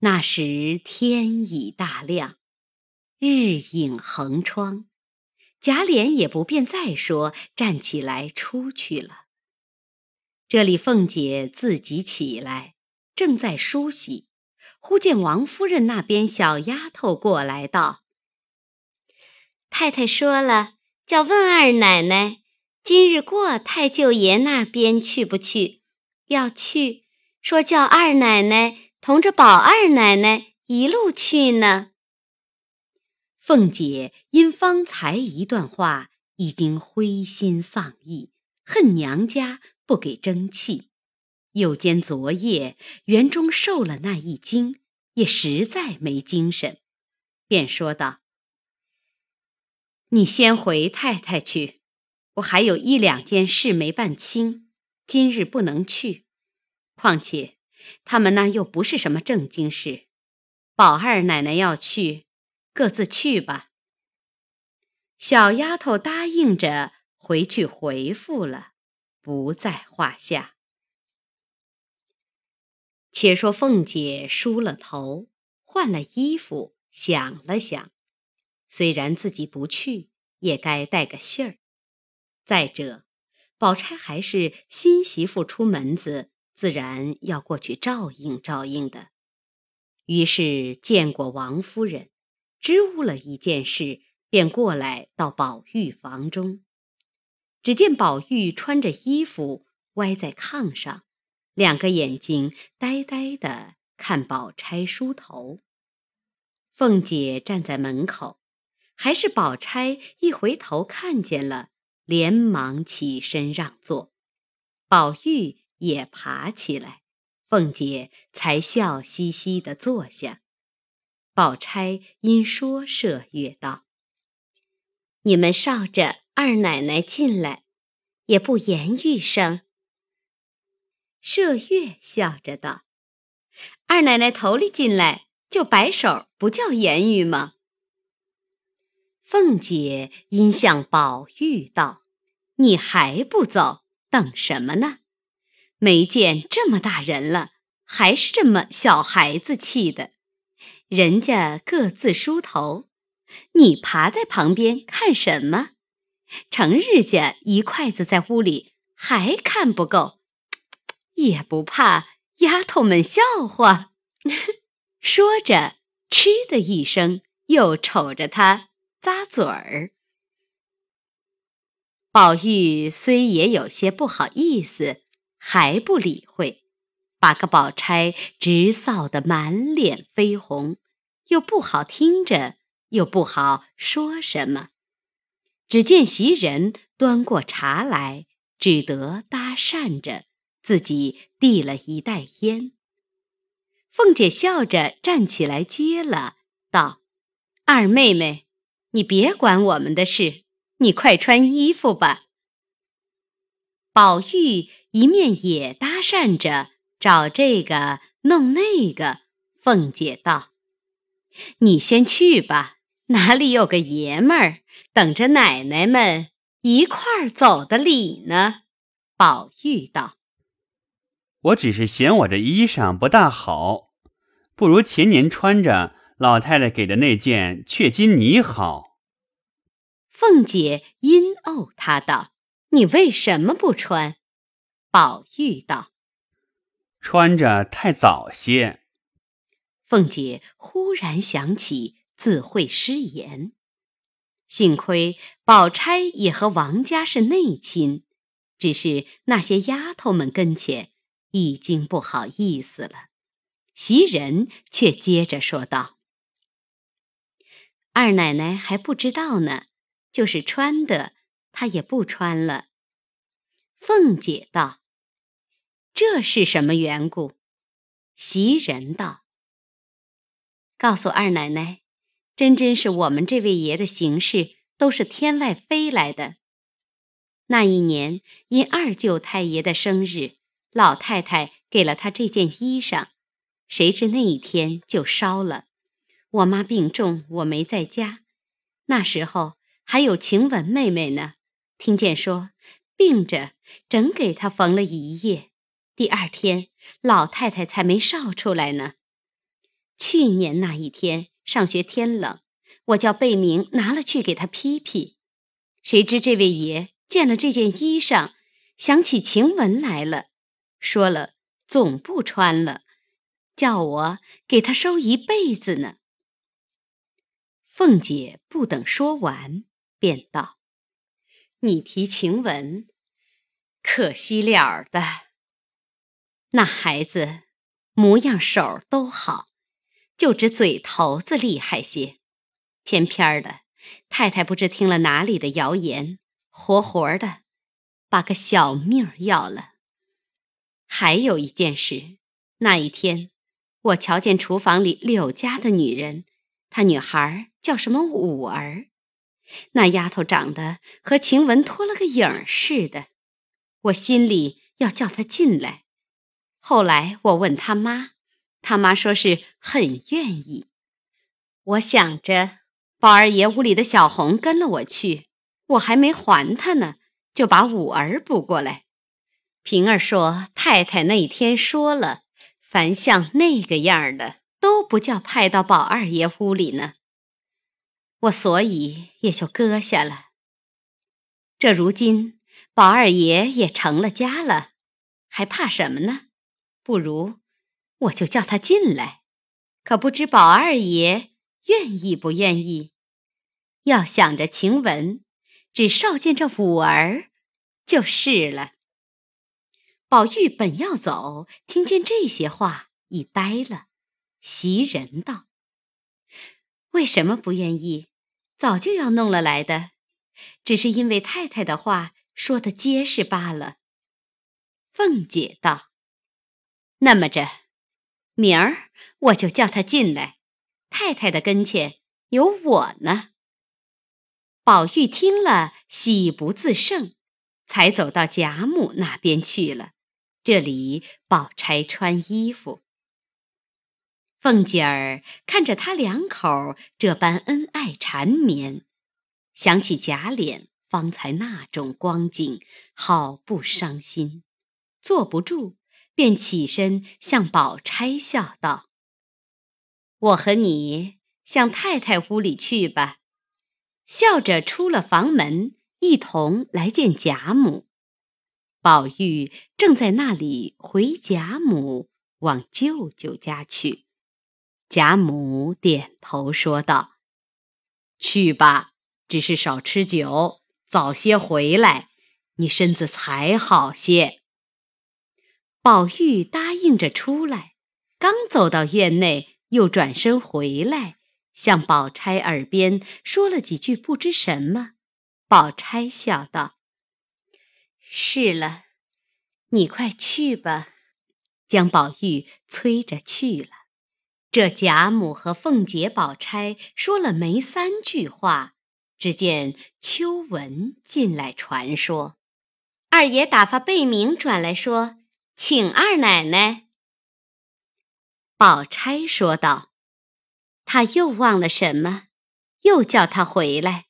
那时天已大亮，日影横窗，贾琏也不便再说，站起来出去了。这里凤姐自己起来，正在梳洗，忽见王夫人那边小丫头过来道：“太太说了，叫问二奶奶，今日过太舅爷那边去不去？要去，说叫二奶奶。”同着宝二奶奶一路去呢。凤姐因方才一段话，已经灰心丧意，恨娘家不给争气，又兼昨夜园中受了那一惊，也实在没精神，便说道：“你先回太太去，我还有一两件事没办清，今日不能去。况且……”他们那又不是什么正经事，宝二奶奶要去，各自去吧。小丫头答应着回去回复了，不在话下。且说凤姐梳了头，换了衣服，想了想，虽然自己不去，也该带个信儿。再者，宝钗还是新媳妇出门子。自然要过去照应照应的，于是见过王夫人，支吾了一件事，便过来到宝玉房中。只见宝玉穿着衣服歪在炕上，两个眼睛呆呆的看宝钗梳头。凤姐站在门口，还是宝钗一回头看见了，连忙起身让座。宝玉。也爬起来，凤姐才笑嘻嘻地坐下。宝钗因说麝月道：“你们少着二奶奶进来，也不言语声。”麝月笑着道：“二奶奶头里进来就摆手，不叫言语吗？”凤姐因向宝玉道：“你还不走，等什么呢？”没见这么大人了，还是这么小孩子气的。人家各自梳头，你爬在旁边看什么？成日家一筷子在屋里还看不够，也不怕丫头们笑话。说着，嗤的一声，又瞅着他咂嘴儿。宝玉虽也有些不好意思。还不理会，把个宝钗直臊得满脸绯红，又不好听着，又不好说什么。只见袭人端过茶来，只得搭讪着，自己递了一袋烟。凤姐笑着站起来接了，道：“二妹妹，你别管我们的事，你快穿衣服吧。”宝玉一面也搭讪着找这个弄那个，凤姐道：“你先去吧，哪里有个爷们儿等着奶奶们一块儿走的礼呢？”宝玉道：“我只是嫌我这衣裳不大好，不如前年穿着老太太给的那件雀金呢好。”凤姐阴怄他道。你为什么不穿？宝玉道：“穿着太早些。”凤姐忽然想起，自会失言。幸亏宝钗也和王家是内亲，只是那些丫头们跟前已经不好意思了。袭人却接着说道：“二奶奶还不知道呢，就是穿的。”她也不穿了。凤姐道：“这是什么缘故？”袭人道：“告诉二奶奶，真真是我们这位爷的行事都是天外飞来的。那一年因二舅太爷的生日，老太太给了他这件衣裳，谁知那一天就烧了。我妈病重，我没在家，那时候还有晴雯妹妹呢。”听见说病着，整给他缝了一夜。第二天，老太太才没烧出来呢。去年那一天上学天冷，我叫贝明拿了去给他披披，谁知这位爷见了这件衣裳，想起晴雯来了，说了总不穿了，叫我给他收一辈子呢。凤姐不等说完，便道：“你提晴雯，可惜了的。那孩子模样手都好，就只嘴头子厉害些。偏偏的，太太不知听了哪里的谣言，活活的把个小命要了。还有一件事，那一天我瞧见厨房里柳家的女人。”她女孩叫什么五儿？那丫头长得和晴雯脱了个影儿似的，我心里要叫她进来。后来我问她妈，她妈说是很愿意。我想着宝二爷屋里的小红跟了我去，我还没还她呢，就把五儿补过来。平儿说太太那一天说了，凡像那个样的。都不叫派到宝二爷屋里呢，我所以也就搁下了。这如今宝二爷也成了家了，还怕什么呢？不如我就叫他进来，可不知宝二爷愿意不愿意。要想着晴雯，只少见这五儿就是了。宝玉本要走，听见这些话，已呆了。袭人道：“为什么不愿意？早就要弄了来的，只是因为太太的话说的结实罢了。”凤姐道：“那么着，明儿我就叫他进来。太太的跟前有我呢。”宝玉听了，喜不自胜，才走到贾母那边去了。这里宝钗穿衣服。凤姐儿看着他两口这般恩爱缠绵，想起贾琏方才那种光景，好不伤心，坐不住，便起身向宝钗笑道：“我和你向太太屋里去吧。”笑着出了房门，一同来见贾母。宝玉正在那里回贾母往舅舅家去。贾母点头说道：“去吧，只是少吃酒，早些回来，你身子才好些。”宝玉答应着出来，刚走到院内，又转身回来，向宝钗耳边说了几句不知什么。宝钗笑道：“是了，你快去吧。”将宝玉催着去了。这贾母和凤姐、宝钗说了没三句话，只见秋纹进来传说，二爷打发贝明转来说，请二奶奶。宝钗说道：“他又忘了什么，又叫他回来。”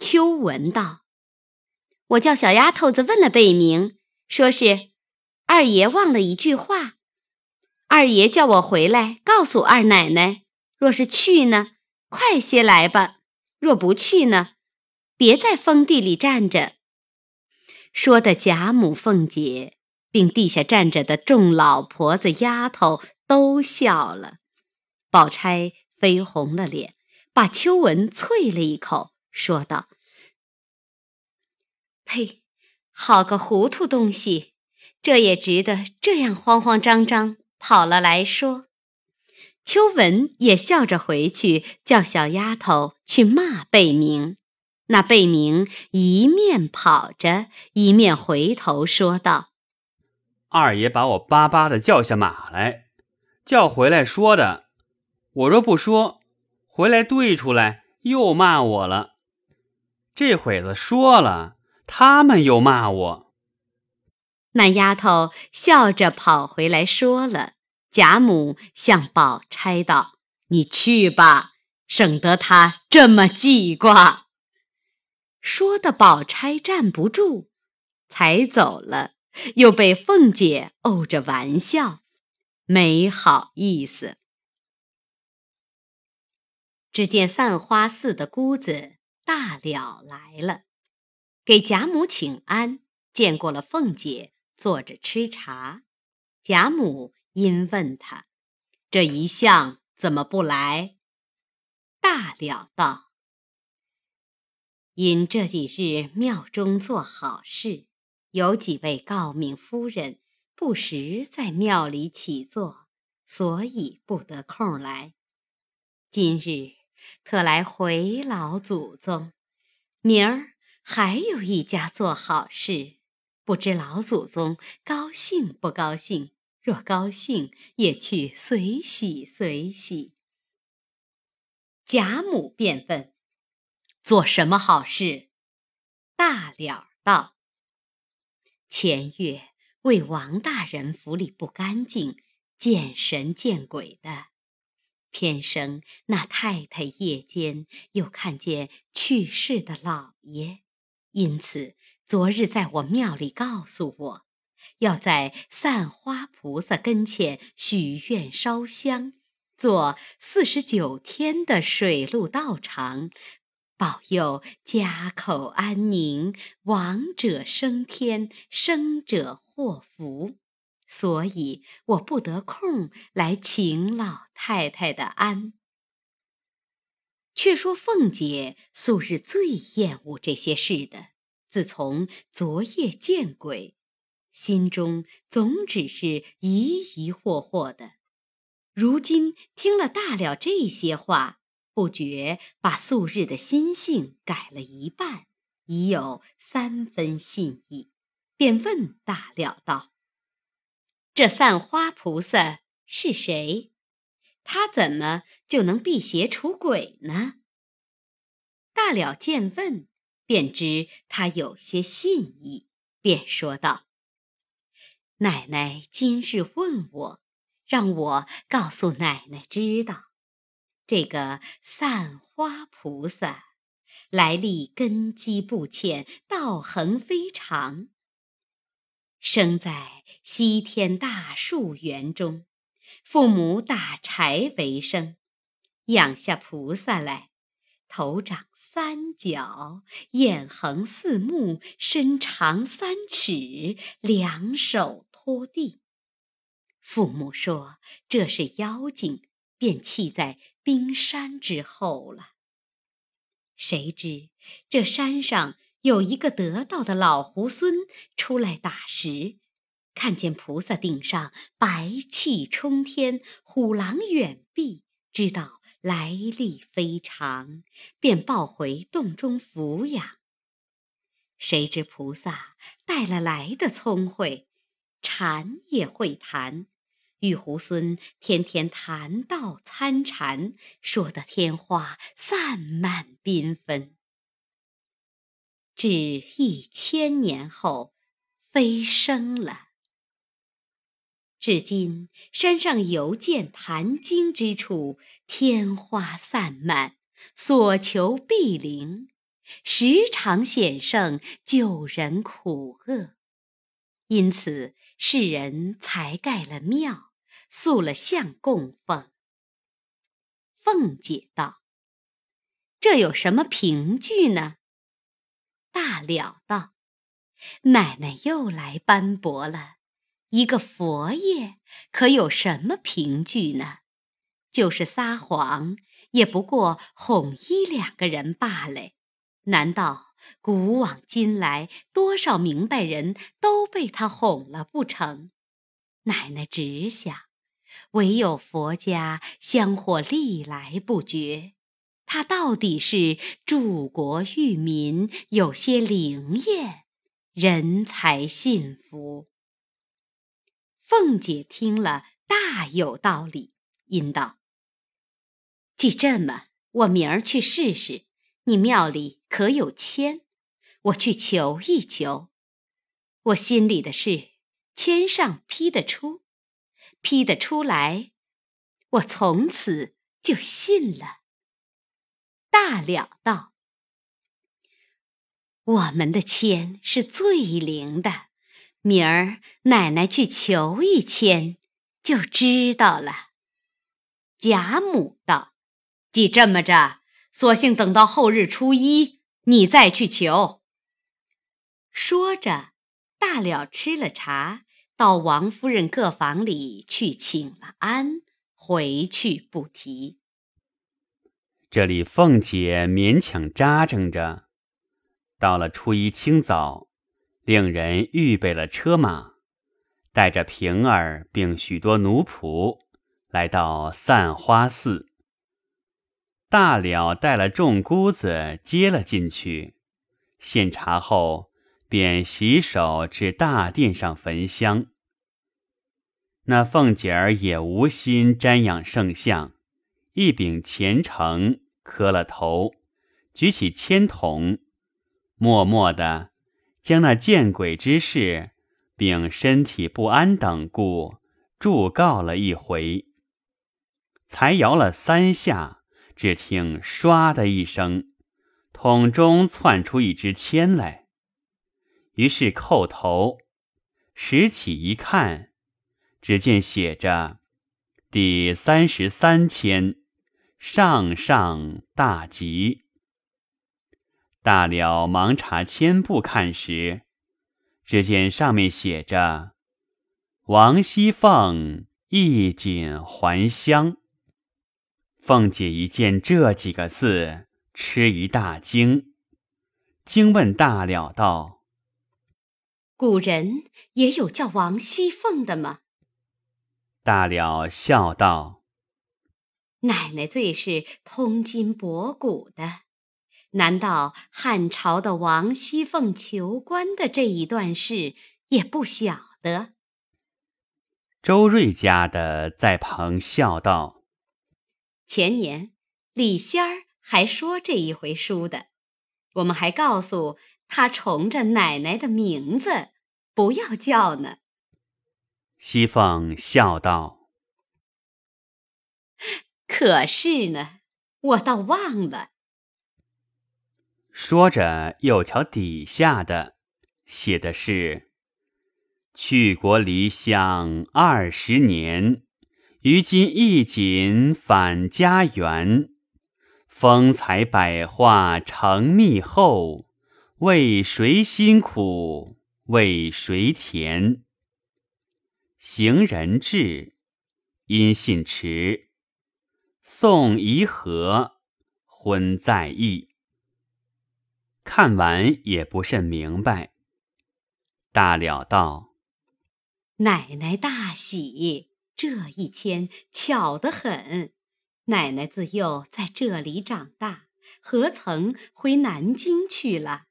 秋纹道：“我叫小丫头子问了贝明，说是二爷忘了一句话。”二爷叫我回来告诉二奶奶，若是去呢，快些来吧；若不去呢，别在封地里站着。说的贾母、凤姐，并地下站着的众老婆子、丫头都笑了。宝钗绯红了脸，把秋纹啐了一口，说道：“呸！好个糊涂东西，这也值得这样慌慌张张。”跑了来说，秋文也笑着回去，叫小丫头去骂贝明。那贝明一面跑着，一面回头说道：“二爷把我巴巴的叫下马来，叫回来说的。我若不说，回来对出来又骂我了。这会子说了，他们又骂我。”那丫头笑着跑回来，说了。贾母向宝钗道：“你去吧，省得他这么记挂。”说的宝钗站不住，才走了，又被凤姐怄着玩笑，没好意思。只见散花寺的姑子大了来了，给贾母请安，见过了凤姐，坐着吃茶。贾母因问他：“这一向怎么不来？”大了道：“因这几日庙中做好事，有几位诰命夫人不时在庙里起坐，所以不得空来。今日。”特来回老祖宗，明儿还有一家做好事，不知老祖宗高兴不高兴？若高兴，也去随喜随喜。贾母便问：“做什么好事？”大了道：“前月为王大人府里不干净，见神见鬼的。”偏生那太太夜间又看见去世的老爷，因此昨日在我庙里告诉我，要在散花菩萨跟前许愿烧香，做四十九天的水陆道场，保佑家口安宁，亡者升天，生者祸福。所以我不得空来请老太太的安。却说凤姐素日最厌恶这些事的，自从昨夜见鬼，心中总只是疑疑惑惑的。如今听了大了这些话，不觉把素日的心性改了一半，已有三分信意，便问大了道。这散花菩萨是谁？他怎么就能辟邪除鬼呢？大了见问，便知他有些信意，便说道：“奶奶今日问我，让我告诉奶奶知道，这个散花菩萨来历根基不浅，道行非常。”生在西天大树园中，父母打柴为生，养下菩萨来，头长三角，眼横四目，身长三尺，两手托地。父母说这是妖精，便弃在冰山之后了。谁知这山上。有一个得道的老猢狲出来打石，看见菩萨顶上白气冲天，虎狼远避，知道来历非常，便抱回洞中抚养。谁知菩萨带了来的聪慧，禅也会谈，与猢狲天天谈道参禅，说得天花散漫缤纷。至一千年后，飞升了。至今山上犹见谈经之处，天花散漫，所求必灵，时常显圣，救人苦厄。因此世人才盖了庙，塑了像供奉。凤姐道：“这有什么凭据呢？”大了道：“奶奶又来斑驳了。一个佛爷可有什么凭据呢？就是撒谎，也不过哄一两个人罢了。难道古往今来多少明白人都被他哄了不成？奶奶只想，唯有佛家香火历来不绝。”他到底是助国育民，有些灵验，人才信服。凤姐听了，大有道理，应道：“既这么，我明儿去试试。你庙里可有签？我去求一求。我心里的事，签上批得出，批得出来，我从此就信了。”大了道：“我们的签是最灵的，明儿奶奶去求一签，就知道了。”贾母道：“既这么着，索性等到后日初一，你再去求。”说着，大了吃了茶，到王夫人各房里去请了安，回去不提。这里凤姐勉强扎挣着，到了初一清早，令人预备了车马，带着平儿并许多奴仆，来到散花寺。大了带了众姑子接了进去，献茶后。便洗手至大殿上焚香。那凤姐儿也无心瞻仰圣像，一秉虔诚，磕了头，举起签筒，默默的将那见鬼之事，并身体不安等故，祝告了一回。才摇了三下，只听唰的一声，桶中窜出一支签来。于是叩头，拾起一看，只见写着“第三十三签，上上大吉”。大了忙查签簿看时，只见上面写着“王熙凤衣锦还乡”。凤姐一见这几个字，吃一大惊，惊问大了道。古人也有叫王熙凤的吗？大了笑道：“奶奶最是通今博古的，难道汉朝的王熙凤求官的这一段事也不晓得？”周瑞家的在旁笑道：“前年李仙儿还说这一回书的，我们还告诉他重着奶奶的名字。”不要叫呢。熙凤笑道：“可是呢，我倒忘了。”说着，又瞧底下的，写的是：“去国离乡二十年，于今一锦返家园。风采百花成蜜后，为谁辛苦？”为谁甜？行人至，音信迟。送怡和，婚在意。看完也不甚明白。大了道：“奶奶大喜，这一签巧得很。奶奶自幼在这里长大，何曾回南京去了？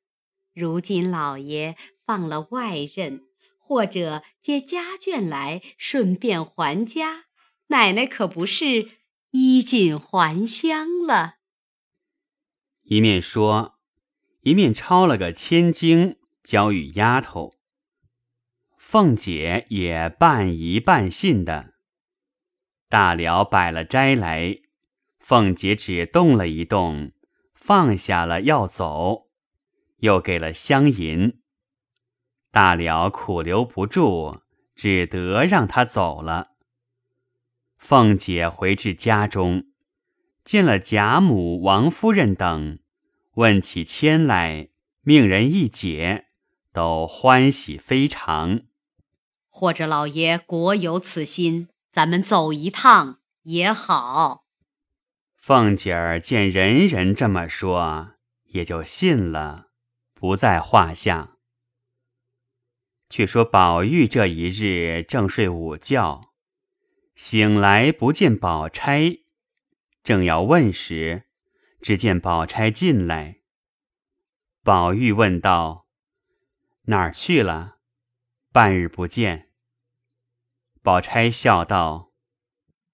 如今老爷……”放了外任，或者接家眷来，顺便还家，奶奶可不是衣锦还乡了。一面说，一面抄了个千金交与丫头。凤姐也半疑半信的。大了摆了斋来，凤姐只动了一动，放下了要走，又给了香银。大了苦留不住，只得让他走了。凤姐回至家中，见了贾母、王夫人等，问起签来，命人一解，都欢喜非常。或者老爷果有此心，咱们走一趟也好。凤姐儿见人人这么说，也就信了，不在话下。却说宝玉这一日正睡午觉，醒来不见宝钗，正要问时，只见宝钗进来。宝玉问道：“哪儿去了？半日不见。”宝钗笑道：“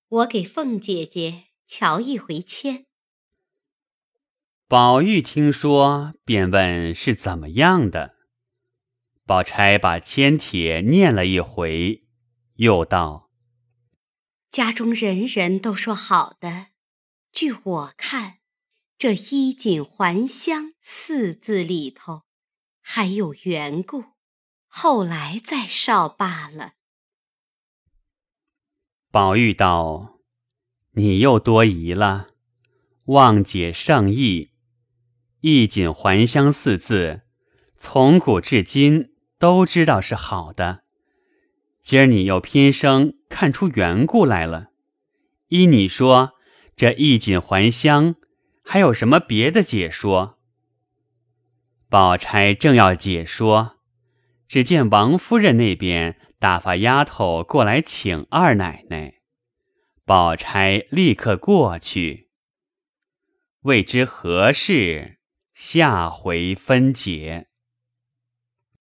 我给凤姐姐瞧一回签。”宝玉听说，便问是怎么样的。宝钗把签帖念了一回，又道：“家中人人都说好的，据我看，这‘衣锦还乡’四字里头还有缘故，后来再少罢了。”宝玉道：“你又多疑了。望解圣意，衣锦还乡四字，从古至今都知道是好的。今儿你又偏生看出缘故来了。依你说，这衣锦还乡还有什么别的解说？宝钗正要解说，只见王夫人那边打发丫头过来请二奶奶。宝钗立刻过去。未知何事，下回分解。